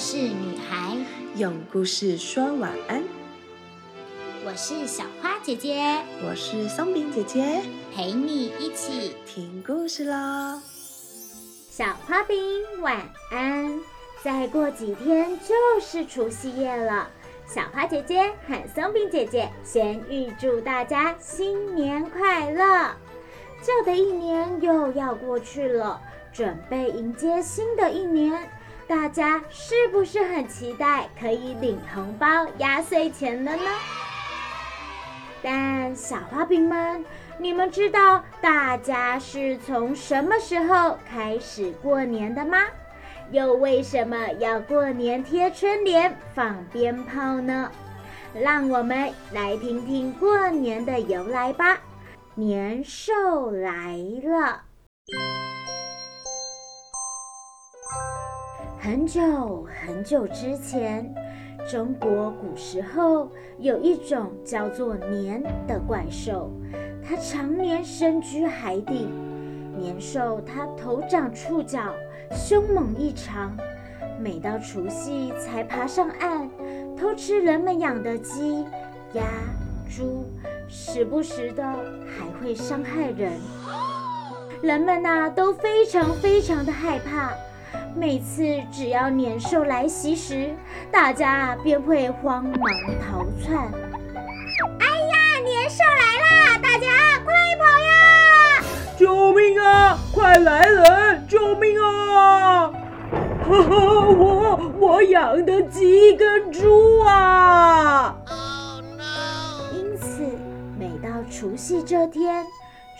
事女孩，用故事说晚安。我是小花姐姐，我是松饼姐姐，陪你一起听故事喽。小花饼晚安。再过几天就是除夕夜了，小花姐姐和松饼姐姐先预祝大家新年快乐。旧的一年又要过去了，准备迎接新的一年，大家是不是很期待可以领红包、压岁钱了呢？但小花饼们，你们知道大家是从什么时候开始过年的吗？又为什么要过年贴春联、放鞭炮呢？让我们来听听过年的由来吧。年兽来了。很久很久之前，中国古时候有一种叫做年的怪兽，它常年深居海底。年兽它头长触角。凶猛异常，每到除夕才爬上岸，偷吃人们养的鸡、鸭、猪，时不时的还会伤害人。人们呐都非常非常的害怕，每次只要年兽来袭时，大家便会慌忙逃窜。哎呀，年兽来啦！大家快跑呀！救命啊！快来人！救命啊！呵呵，我我养的鸡跟猪啊！因此，每到除夕这天，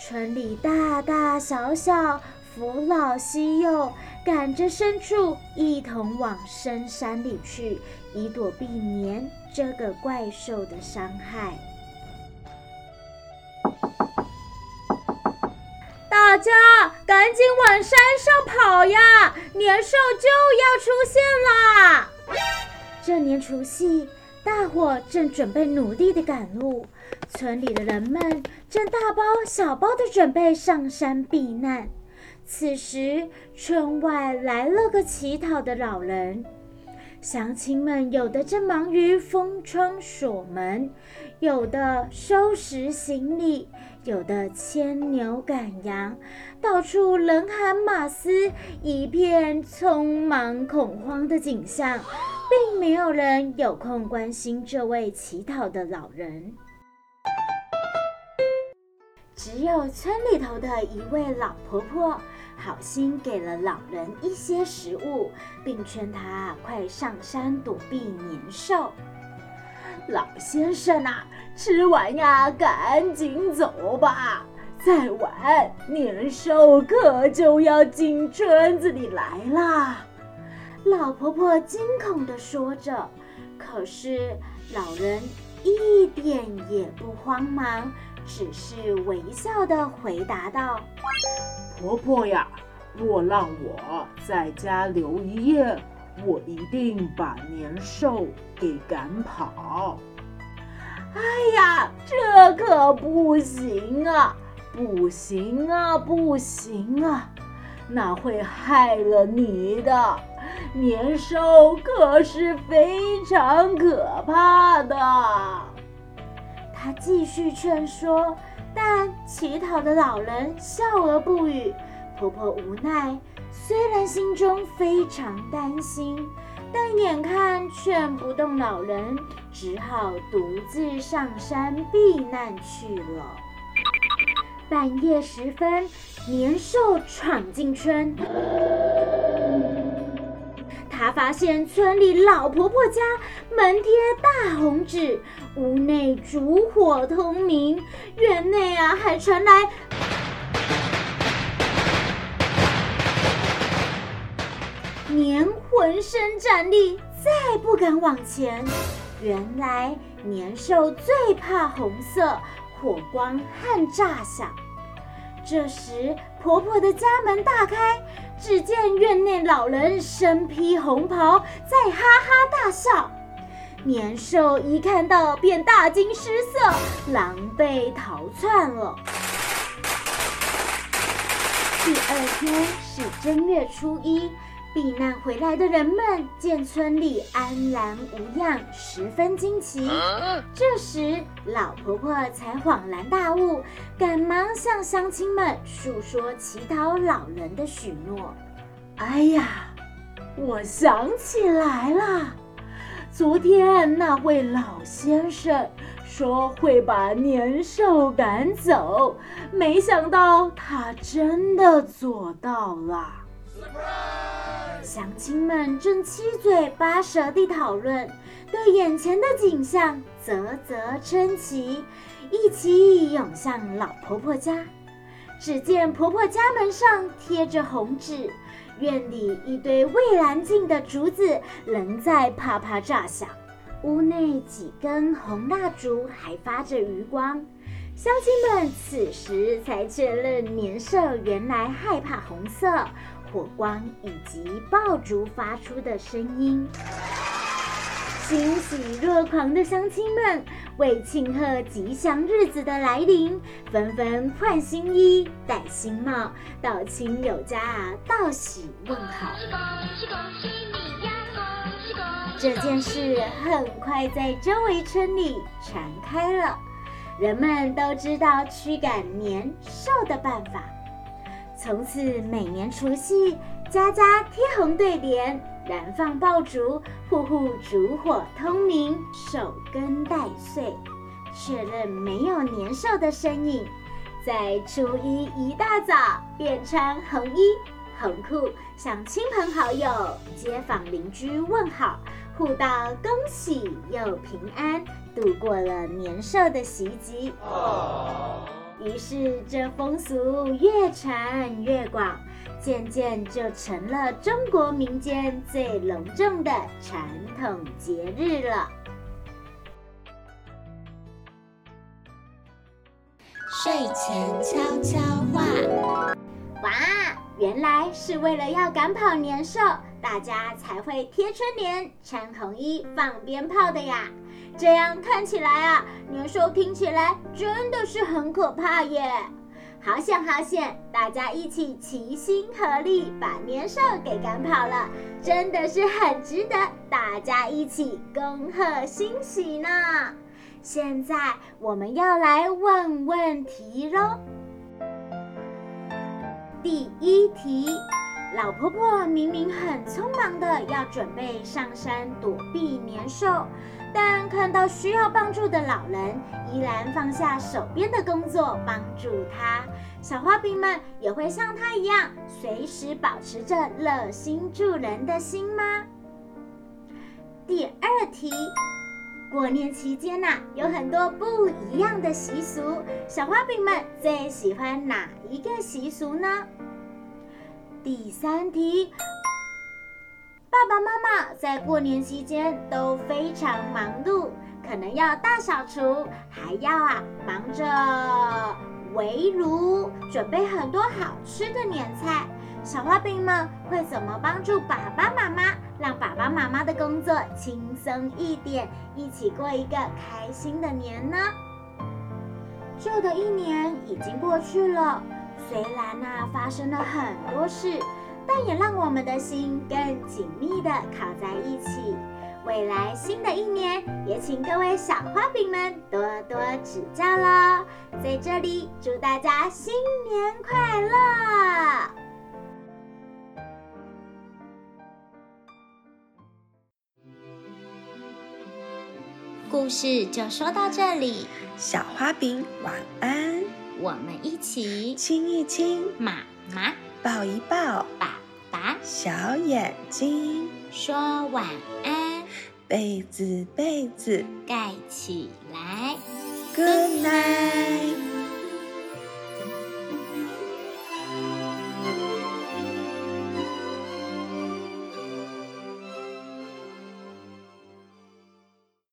村里大大小小、扶老西幼，赶着牲畜一同往深山里去，以躲避年这个怪兽的伤害。大家赶紧往山上跑呀！年兽就要出现啦！这年除夕，大伙正准备努力的赶路，村里的人们正大包小包的准备上山避难。此时，村外来了个乞讨的老人。乡亲们有的正忙于封窗锁门，有的收拾行李，有的牵牛赶羊，到处人喊马嘶，一片匆忙恐慌的景象，并没有人有空关心这位乞讨的老人。只有村里头的一位老婆婆。好心给了老人一些食物，并劝他快上山躲避年兽。老先生啊，吃完呀，赶紧走吧，再晚年兽可就要进村子里来啦。老婆婆惊恐地说着，可是老人一点也不慌忙，只是微笑的回答道。婆婆呀，若让我在家留一夜，我一定把年兽给赶跑。哎呀，这可不行啊！不行啊，不行啊！那会害了你的。年兽可是非常可怕的。他继续劝说。但乞讨的老人笑而不语。婆婆无奈，虽然心中非常担心，但眼看劝不动老人，只好独自上山避难去了。半夜时分，年兽闯进村。他发现村里老婆婆家门贴大红纸，屋内烛火通明，院内啊还传来年浑身战栗，再不敢往前。原来年兽最怕红色火光和炸响。这时，婆婆的家门大开，只见院内老人身披红袍，在哈哈大笑。年兽一看到，便大惊失色，狼狈逃窜了。第二天是正月初一，避难回来的人们见村里安然无恙，十分惊奇。这时，老婆婆才恍然大悟，赶忙向乡亲们诉说乞讨老人的许诺。哎呀，我想起来了，昨天那位老先生说会把年兽赶走，没想到他真的做到了。乡亲们正七嘴八舌地讨论，对眼前的景象啧啧称奇，一起涌向老婆婆家。只见婆婆家门上贴着红纸，院里一堆未燃尽的竹子仍在啪啪炸响，屋内几根红蜡烛还发着余光。乡亲们此时才确认年兽原来害怕红色。火光以及爆竹发出的声音，欣喜若狂的乡亲们为庆贺吉祥日子的来临，纷纷换新衣、戴新帽，到亲友家啊道喜问好。这件事很快在周围村里传开了，人们都知道驱赶年兽的办法。从此，每年除夕，家家贴红对联，燃放爆竹，户户烛火通明，守根待岁，确认没有年兽的身影。在初一一大早，便穿红衣红裤，向亲朋好友、街坊邻居问好，互道恭喜又平安，度过了年兽的袭击。于是，这风俗越传越广，渐渐就成了中国民间最隆重的传统节日了。睡前悄悄话，哇，原来是为了要赶跑年兽，大家才会贴春联、穿红衣、放鞭炮的呀。这样看起来啊，年兽听起来真的是很可怕耶！好险好险，大家一起齐心合力把年兽给赶跑了，真的是很值得大家一起恭贺欣喜呢。现在我们要来问问题喽。第一题，老婆婆明明很匆忙的要准备上山躲避年兽。但看到需要帮助的老人，依然放下手边的工作帮助他。小花饼们也会像他一样，随时保持着热心助人的心吗？第二题，过年期间呐，有很多不一样的习俗，小花饼们最喜欢哪一个习俗呢？第三题。爸爸妈妈在过年期间都非常忙碌，可能要大扫除，还要啊忙着围炉，准备很多好吃的年菜。小花饼们会怎么帮助爸爸妈妈，让爸爸妈妈的工作轻松一点，一起过一个开心的年呢？旧的一年已经过去了，虽然呐发生了很多事。但也让我们的心更紧密的靠在一起。未来新的一年，也请各位小花饼们多多指教喽！在这里祝大家新年快乐！故事就说到这里，小花饼晚安，我们一起亲一亲，妈妈抱一抱，爸爸小眼睛。说晚安，被子被子盖起来，Good night。